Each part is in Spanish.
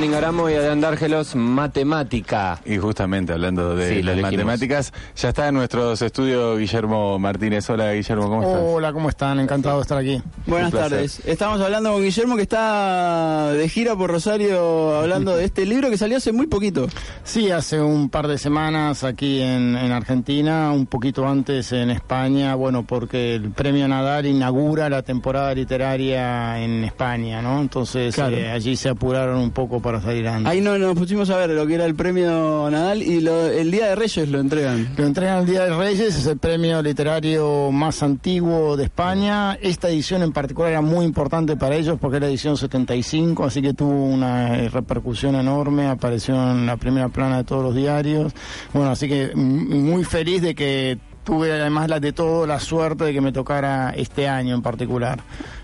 Juan Ingaramo y Adrián Dárgelos, matemática. Y justamente hablando de Sí, las matemáticas, ya está en nuestros estudios Guillermo Martínez. Hola Guillermo, ¿cómo estás? Hola, ¿cómo están? Encantado de estar aquí. Buenas tardes. Estamos hablando con Guillermo que está de gira por Rosario hablando de este libro que salió hace muy poquito. Sí, hace un par de semanas aquí en, en Argentina, un poquito antes en España, bueno, porque el Premio Nadal inaugura la temporada literaria en España, ¿no? Entonces Claro. eh, allí se apuraron un poco para salir antes. Ahí no, nos pusimos a ver lo que era el premio Nadal y lo- el Día de Reyes lo entregan. Lo entregan el Día de Reyes, es el premio literario más antiguo de España. Esta edición en particular era muy importante para ellos porque era la edición 75, así que tuvo una eh, repercusión enorme, apareció en la primera plana de todos los diarios. Bueno, así que muy feliz de que tuve además la de todo la suerte de que me tocara este año en particular.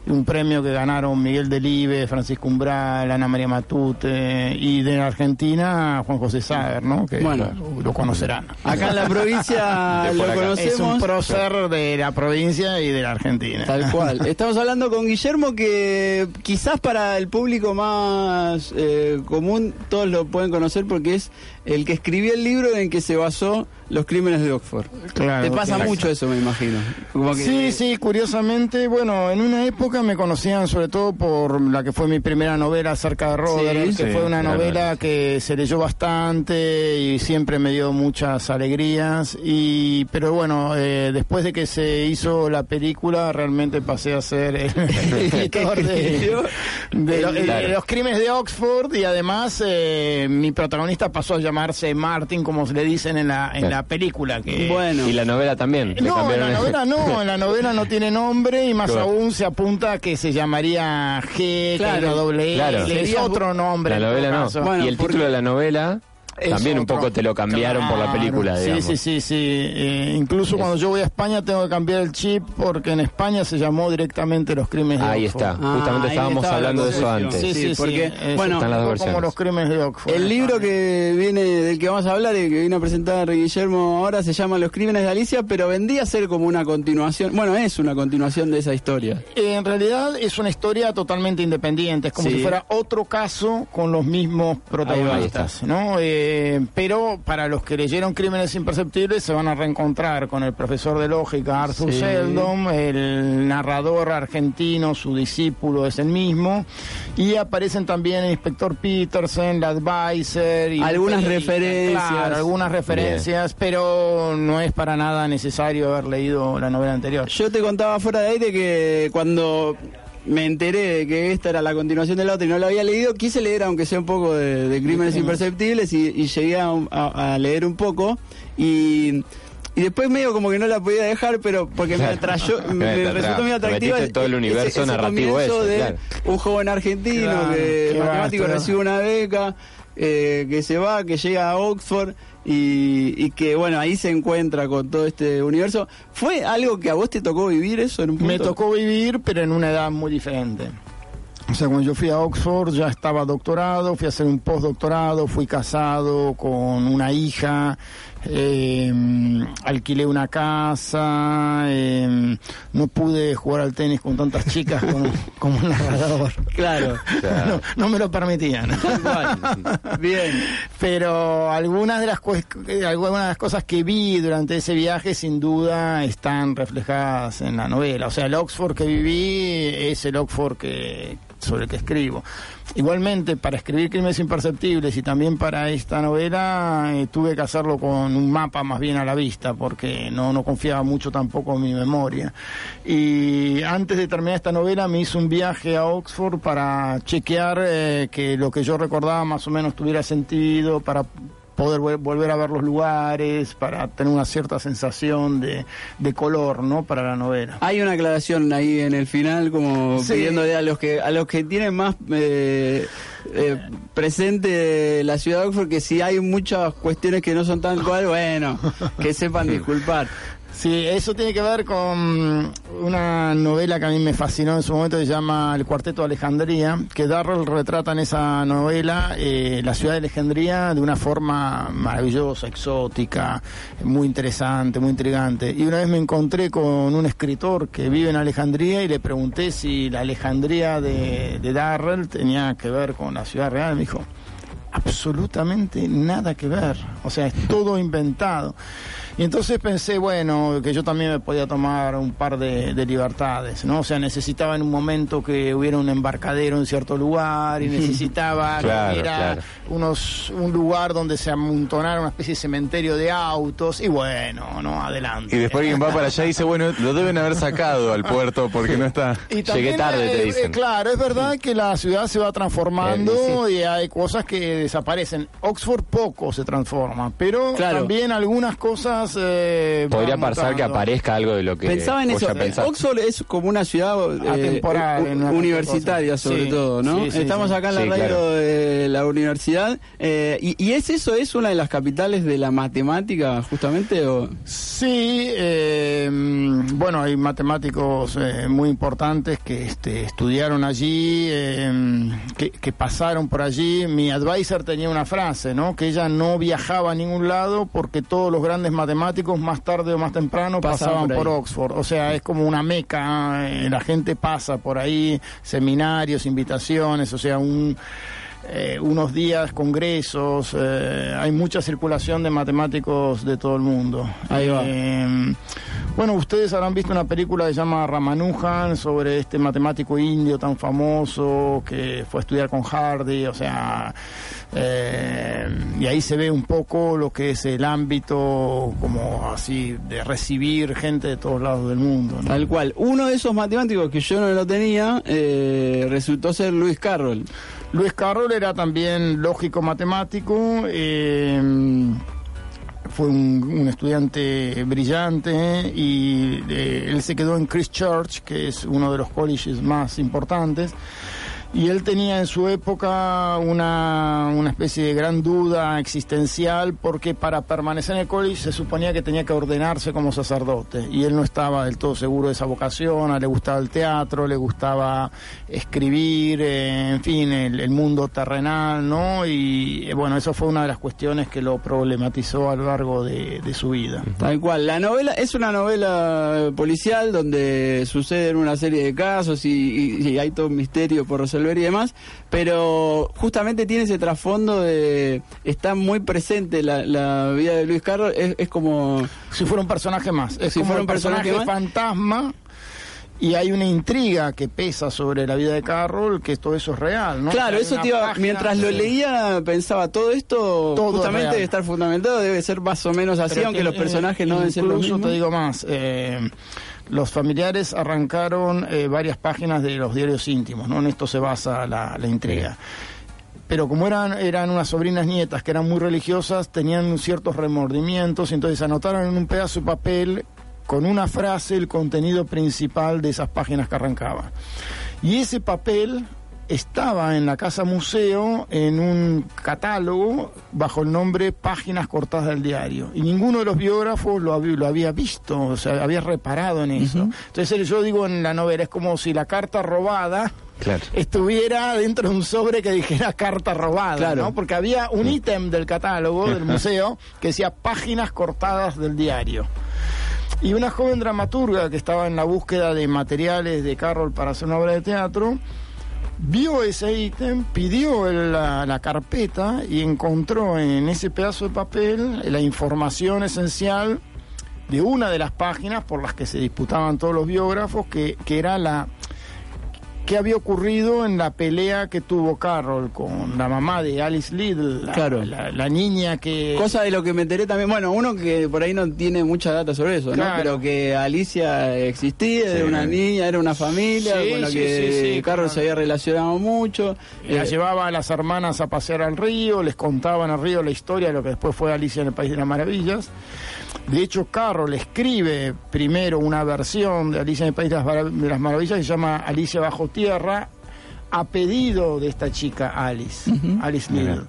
Un premio que ganaron Miguel Delibe, Francisco Umbral, Ana María Matute y de Argentina Juan José Sager, ¿no? Que Bueno. lo- lo conocerán. Acá en la provincia lo acá. conocemos. Es un prócer de la provincia y de la Argentina. Tal cual. Estamos hablando con Guillermo que quizás para el público más eh, común todos lo pueden conocer porque es el que escribió el libro en que se basó los crímenes de Oxford. Claro, Te pasa mucho eso, me imagino. Como que- Sí, sí, curiosamente, bueno, en una época me conocían sobre todo por la que fue mi primera novela acerca de Roder, Sí, que sí, fue una claro. novela que se leyó bastante y siempre me dio muchas alegrías. Y, pero bueno, eh, después de que se hizo la película, realmente pasé a ser el, escritor de, de lo- de Claro. los crímenes de Oxford y además eh, mi protagonista pasó a llamarse Martin, como se le dicen en la, en. La película. Que, Bueno. Y la novela también. no, la el- novela no, en la novela no tiene nombre y más Claro. aún se apunta a que se llamaría G, Claro. doble E, Claro. es Sería- otro nombre. La novela no. Bueno, y el porque- título de la novela Es también un poco te lo cambiaron por la película, digamos. Sí, sí, sí, sí. Eh, incluso Es- cuando yo voy a España tengo que cambiar el chip porque en España se llamó directamente Los Crímenes de Ahí Oxford. está. Ah, Justamente ahí estábamos hablando de eso antes. Sí, sí, Sí, porque, es bueno, Están las dos como versiones. Los Crímenes de Oxford. El libro que viene, del que vamos a hablar y que viene a presentar Guillermo ahora se llama Los Crímenes de Alicia, pero vendría a ser como una continuación, bueno, es una continuación de esa historia. En realidad es una historia totalmente independiente, es como Sí. si fuera otro caso con los mismos protagonistas, ¿no? Eh, pero para los que leyeron Crímenes Imperceptibles se van a reencontrar con el profesor de lógica Arthur Sí. Seldon, el narrador argentino, su discípulo es el mismo, y aparecen también el inspector Peterson, la advisor y Algunas y- referencias. claro, algunas referencias, pero no es para nada necesario haber leído la novela anterior. Yo te contaba fuera de aire que cuando me enteré de que esta era la continuación de la otra y no la había leído, quise leer aunque sea un poco de, de Crímenes Imperceptibles y, y llegué a, a- a leer un poco y... Y después medio como que no la podía dejar, pero porque me atrayó, me, resultó muy atractiva. todo el universo narrativo de claro. un joven argentino Claro, que matemático recibe una beca, eh, que se va, que llega a Oxford y, y que bueno, ahí se encuentra con todo este universo. ¿Fue algo que a vos te tocó vivir eso en un punto? Me tocó vivir, pero en una edad muy diferente. O sea, cuando yo fui a Oxford ya estaba doctorado, fui a hacer un postdoctorado, fui casado con una hija, eh, alquilé una casa, eh, no pude jugar al tenis con tantas chicas como, como un narrador. Claro. No, no me lo permitían. Bien. Pero algunas de las eh, algunas de las cosas que vi durante ese viaje sin duda están reflejadas en la novela. O sea, el Oxford que viví es el Oxford que sobre el que escribo. Igualmente, para escribir Crímenes Imperceptibles y también para esta novela, eh, tuve que hacerlo con un mapa más bien a la vista, porque no, no confiaba mucho tampoco en mi memoria. Y antes de terminar esta novela, me hice un viaje a Oxford para chequear eh, que lo que yo recordaba más o menos tuviera sentido, para poder vol- volver a ver los lugares, para tener una cierta sensación de, de color, ¿no? Para la novela. Hay una aclaración ahí en el final, como Sí. pidiéndole a los que a los que tienen más eh, eh, presente la ciudad de Oxford que si hay muchas cuestiones que no son tal cual, bueno, que sepan disculpar. Sí, eso tiene que ver con una novela que a mí me fascinó en su momento, que se llama El Cuarteto de Alejandría, que Darrell retrata en esa novela eh, la ciudad de Alejandría de una forma maravillosa, exótica, muy interesante, muy intrigante. Y una vez me encontré con un escritor que vive en Alejandría y le pregunté si la Alejandría de, de Darrell tenía que ver con la ciudad real. Me dijo, absolutamente nada que ver. O sea, es todo inventado. Y entonces pensé, bueno, que yo también me podía tomar un par de, de, libertades, ¿no? O sea, necesitaba en un momento que hubiera un embarcadero en cierto lugar y necesitaba Claro, que hubiera claro. unos, un lugar donde se amontonara una especie de cementerio de autos y bueno, ¿no? Adelante. Y después alguien va para allá y dice, bueno, lo deben haber sacado al puerto porque no está. Y Llegué tarde, te eh, dicen. eh, claro, es verdad que la ciudad se va transformando y hay cosas que desaparecen. Oxford poco se transforma, pero Claro. también algunas cosas... eh, Podría pasar que aparezca algo de lo que Pensaba en eso. Oxford es como una ciudad eh, universitaria cosa. sobre Sí, todo, ¿no? sí, sí, Estamos sí. acá en la Sí, radio claro. de la universidad eh, y, y es eso, es una de las capitales de la matemática justamente o Sí, eh, bueno, hay matemáticos eh, muy importantes que este, estudiaron allí, eh, que, que pasaron por allí. Mi advisor tenía una frase, ¿no? Que ella no viajaba a ningún lado porque todos los grandes matemáticos más tarde o más temprano Pasaban pasaban por. Oxford. O sea, es como una meca, eh, la gente pasa por ahí, seminarios, invitaciones, o sea, un... eh, unos días, congresos, eh, hay mucha circulación de matemáticos de todo el mundo. Ahí va. Eh, bueno, ustedes habrán visto una película que se llama Ramanujan sobre este matemático indio tan famoso que fue a estudiar con Hardy, o sea, eh, y ahí se ve un poco lo que es el ámbito como así de recibir gente de todos lados del mundo. ¿no? tal cual. Uno de esos matemáticos que yo no lo tenía eh, resultó ser Luis Carroll. Luis Carroll era también lógico matemático. eh, fue un, un estudiante brillante y eh, él se quedó en Christchurch, que es uno de los colleges más importantes. Y él tenía en su época una, una especie de gran duda existencial porque para permanecer en el college se suponía que tenía que ordenarse como sacerdote y él no estaba del todo seguro de esa vocación, le gustaba el teatro, le gustaba escribir, eh, en fin, el, mundo terrenal, ¿no? Y eh, bueno, eso fue una de las cuestiones que lo problematizó a lo largo de, su vida. Tal cual. La novela es una novela policial donde suceden una serie de casos y- y hay todo un misterio por resolver y demás, pero justamente tiene ese trasfondo de... Está muy presente la, la vida de Luis Carroll, es, es como... Si fuera un personaje más, es Si como fuera un personaje fantasma. Y hay una intriga que pesa sobre la vida de Carroll, que todo eso es real, ¿no? Claro, Hay eso te iba- mientras lo leía pensaba, todo esto Todo justamente debe estar fundamentado, debe ser más o menos así, Pero aunque que, los eh, personajes no deben ser los Incluso mismos. te digo más, eh, los familiares arrancaron eh, varias páginas de los diarios íntimos, ¿no? En esto se basa la, intriga. Pero como eran, eran unas sobrinas nietas que eran muy religiosas, tenían ciertos remordimientos, entonces anotaron en un pedazo de papel con una frase el contenido principal de esas páginas que arrancaban. Y ese papel estaba en la casa museo en un catálogo bajo el nombre Páginas cortadas del diario. Y ninguno de los biógrafos lo, había- lo había visto, o sea, había reparado en eso. Entonces yo digo en la novela, es como si la carta robada Claro. estuviera dentro de un sobre que dijera carta robada, Claro. ¿no? Porque había un ítem del catálogo del museo que decía páginas cortadas del diario. Y una joven dramaturga que estaba en la búsqueda de materiales de Carroll para hacer una obra de teatro, vio ese ítem, pidió la, la carpeta y encontró en ese pedazo de papel la información esencial de una de las páginas por las que se disputaban todos los biógrafos, que, que era la qué había ocurrido en la pelea que tuvo Carroll con la mamá de Alice la, Claro. la, la niña que... Cosa de lo que me enteré también, bueno, uno que por ahí no tiene mucha data sobre eso, ¿no? Pero que Alicia existía, era una niña, era una familia, Sí, con la sí, que claro. se había relacionado mucho. La Eh, llevaba a las hermanas a pasear al río, les contaban al río la historia de lo que después fue Alicia en el País de las Maravillas. De hecho, Carroll escribe primero una versión de Alicia en el País de las, Maravillas que se llama Alicia bajo tierra, a pedido de esta chica Alice, Alice Liddell.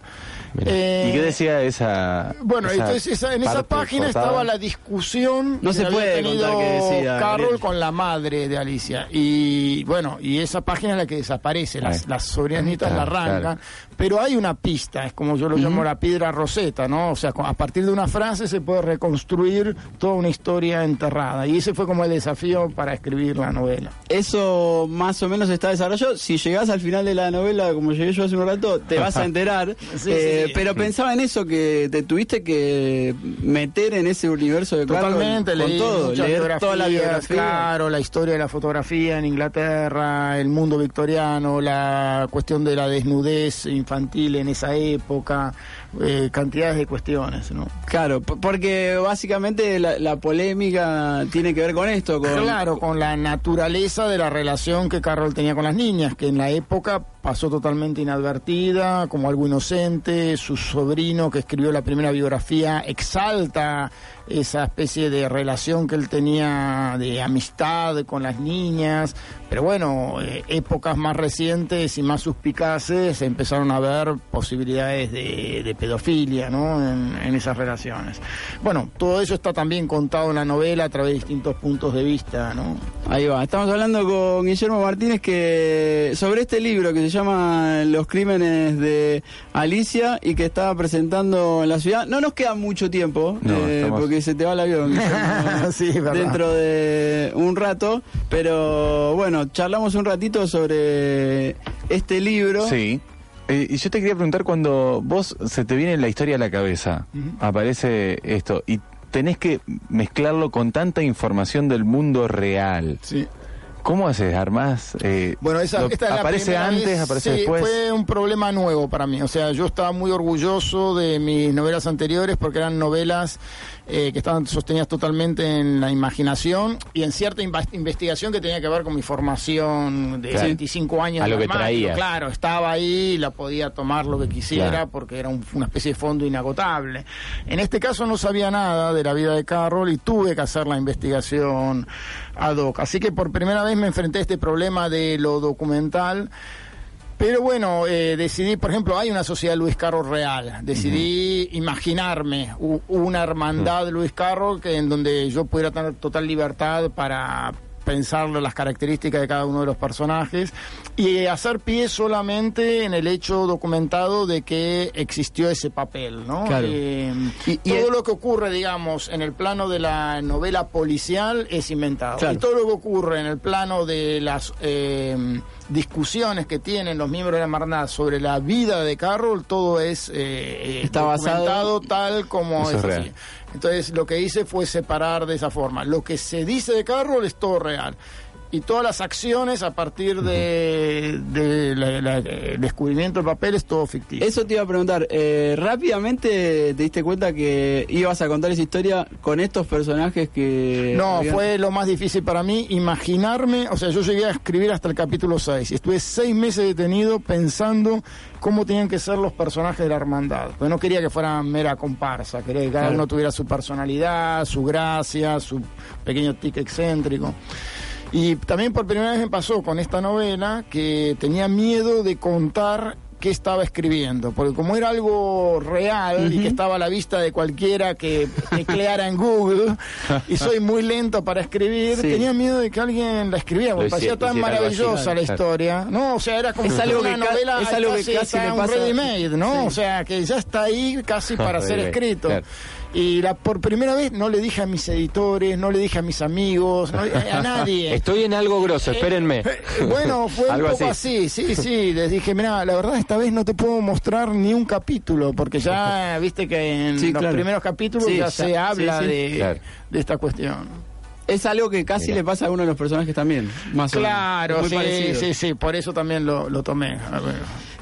Eh, ¿Y qué decía esa? Bueno, esa entonces esa- en esa página portada? estaba la discusión No que se había puede tenido decía Carol Gabriel. con la madre de Alicia. Y bueno, y esa página es la que desaparece, las, las sobrinitas Claro, la arrancan, claro. pero hay una pista, es como yo lo llamo la piedra roseta, ¿no? O sea, a partir de una frase se puede reconstruir toda una historia enterrada. Y ese fue como el desafío para escribir la novela. Eso más o menos está desarrollado. Si llegás al final de la novela, como llegué yo hace un rato, te vas a enterar. Sí, Eh, sí. Pero pensaba en eso, que te tuviste que meter en ese universo de Carroll Totalmente, con leí todo, muchas leer toda la biografías, biografía. Claro, la historia de la fotografía en Inglaterra, el mundo victoriano, la cuestión de la desnudez infantil en esa época, eh, cantidades de cuestiones, ¿no? Claro, porque básicamente la, la polémica tiene que ver con esto. Con, Claro, con la naturaleza de la relación que Carroll tenía con las niñas, que en la época pasó totalmente inadvertida, como algo inocente. Su sobrino, que escribió la primera biografía, exalta esa especie de relación que él tenía de amistad con las niñas. Pero bueno, eh, épocas más recientes y más suspicaces empezaron a ver posibilidades de, de pedofilia ¿no? en, en esas relaciones. Bueno, todo eso está también contado en la novela a través de distintos puntos de vista. ¿no? Ahí va, estamos hablando con Guillermo Martínez que sobre este libro que se llama Los crímenes de Alicia y que estaba presentando en la ciudad. No nos queda mucho tiempo No, eh, estamos- porque se te va el avión Guillermo, Sí, verdad. dentro de un rato, pero bueno, charlamos un ratito sobre este libro. Sí. Eh, y yo te quería preguntar cuando vos se te viene la historia a la cabeza, aparece esto y tenés que mezclarlo con tanta información del mundo real. Sí. ¿Cómo haces? ¿Armás? eh, Bueno, esa, lo- esta es ¿Aparece antes? vez- ¿Aparece sí, después? Fue un problema nuevo para mí. O sea, yo estaba muy orgulloso de mis novelas anteriores porque eran novelas eh, que estaban sostenidas totalmente en la imaginación y en cierta investigación que tenía que ver con mi formación de Claro. 25 años. A lo que. Claro, estaba ahí, la podía tomar lo que quisiera Claro. porque era un- una especie de fondo inagotable. En este caso no sabía nada de la vida de Carroll y tuve que hacer la investigación ad hoc. Así que por primera vez me enfrenté a este problema de lo documental. Pero bueno, eh, decidí, por ejemplo, hay una sociedad Luis Carroll real. Decidí imaginarme u- una hermandad Luis Carroll que en donde yo pudiera tener total libertad para pensar las características de cada uno de los personajes y hacer pie solamente en el hecho documentado de que existió ese papel, ¿no? Claro. Eh, Y- y todo el- lo que ocurre, digamos, en el plano de la novela policial es inventado. Claro. Y todo lo que ocurre en el plano de las eh, discusiones que tienen los miembros de la hermandad sobre la vida de Carroll, todo es eh, Está basado- documentado tal como Eso es, así. Entonces lo que hice fue separar de esa forma. Lo que se dice de Carroll es todo real. Y todas las acciones a partir de, de la- la- el descubrimiento del papel es todo ficticio. Eso te iba a preguntar, eh, rápidamente te diste cuenta que ibas a contar esa historia con estos personajes que... No, habían- fue lo más difícil para mí imaginarme, o sea, yo llegué a escribir hasta el capítulo 6 y estuve seis meses detenido pensando cómo tenían que ser los personajes de la hermandad. Pues no quería que fueran mera comparsa, quería que cada Claro. uno tuviera su personalidad, su gracia, su pequeño tic excéntrico. Y también por primera vez me pasó con esta novela que tenía miedo de contar qué estaba escribiendo, porque como era algo real y que estaba a la vista de cualquiera que tecleara en Google, y soy muy lento para escribir, Sí. tenía miedo de que alguien la escribiera, porque parecía tan maravillosa la historia. No, o sea, era como Es algo una que novela es algo que casi, casi está le un ready-made, ¿no? O sea, que ya está ahí casi para ser escrito. claro. Y la, por primera vez no le dije a mis editores, no le dije a mis amigos, no a nadie. Estoy en algo grosso, espérenme. Eh, Bueno, fue un Algo poco así. sí, sí. Les dije, mira, la verdad esta vez no te puedo mostrar ni un capítulo, porque ya viste que en Sí, los claro. primeros capítulos Sí, ya ya- se habla sí. De, Claro. de esta cuestión. Es algo que casi Mira. le pasa a uno de los personajes también, más o menos. Claro, sí, parecido. sí, sí, por eso también lo, lo tomé. A ver.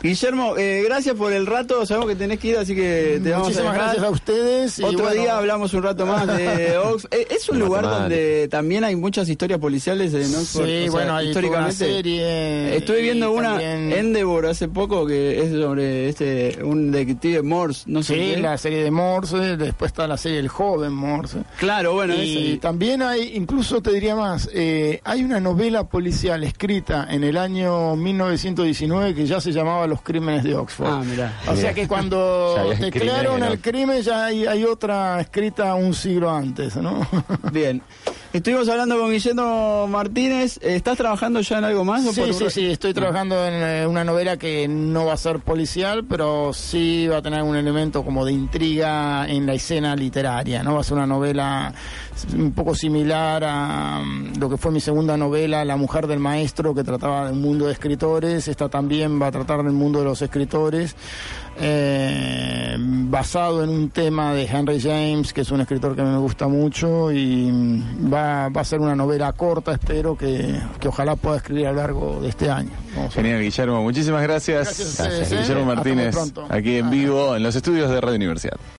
Guillermo, eh, gracias por el rato, sabemos que tenés que ir, así que te vamos a Muchísimas dejar. gracias a ustedes. y Otro bueno, día hablamos un rato más de Oxford. Eh, Es un lugar donde también hay muchas historias policiales en Oxford. Sí, o sea, bueno, hay toda una históricamente. serie. Estuve viendo una también- Endeavor hace poco que es sobre este un detective Morse, no sé Sí, qué. la serie de Morse, después está la serie El Joven Morse. Claro, bueno, y esa. también hay, incluso te diría más, eh, hay una novela policial escrita en el año 1919 que ya se llamaba Los los crímenes de Oxford. Ah, mirá. O sea que cuando declararon el crimen ya hay, hay otra escrita un siglo antes, ¿no? Bien. Estuvimos hablando con Guillermo Martínez. ¿Estás trabajando ya en algo más? o Sí, por- sí, sí, estoy trabajando en eh, una novela que no va a ser policial, pero sí va a tener un elemento como de intriga en la escena literaria, ¿no? Va a ser una novela un poco similar a mm, lo que fue mi segunda novela, La mujer del maestro, que trataba del mundo de escritores. Esta también va a tratar del mundo de los escritores, eh, basado en un tema de Henry James, que es un escritor que me gusta mucho, y va, va a ser una novela corta, espero que, que ojalá pueda escribir a lo largo de este año. Genial, Guillermo. Muchísimas gracias. ¿eh? Guillermo muy Martínez, aquí en vivo en los estudios de Radio Universidad.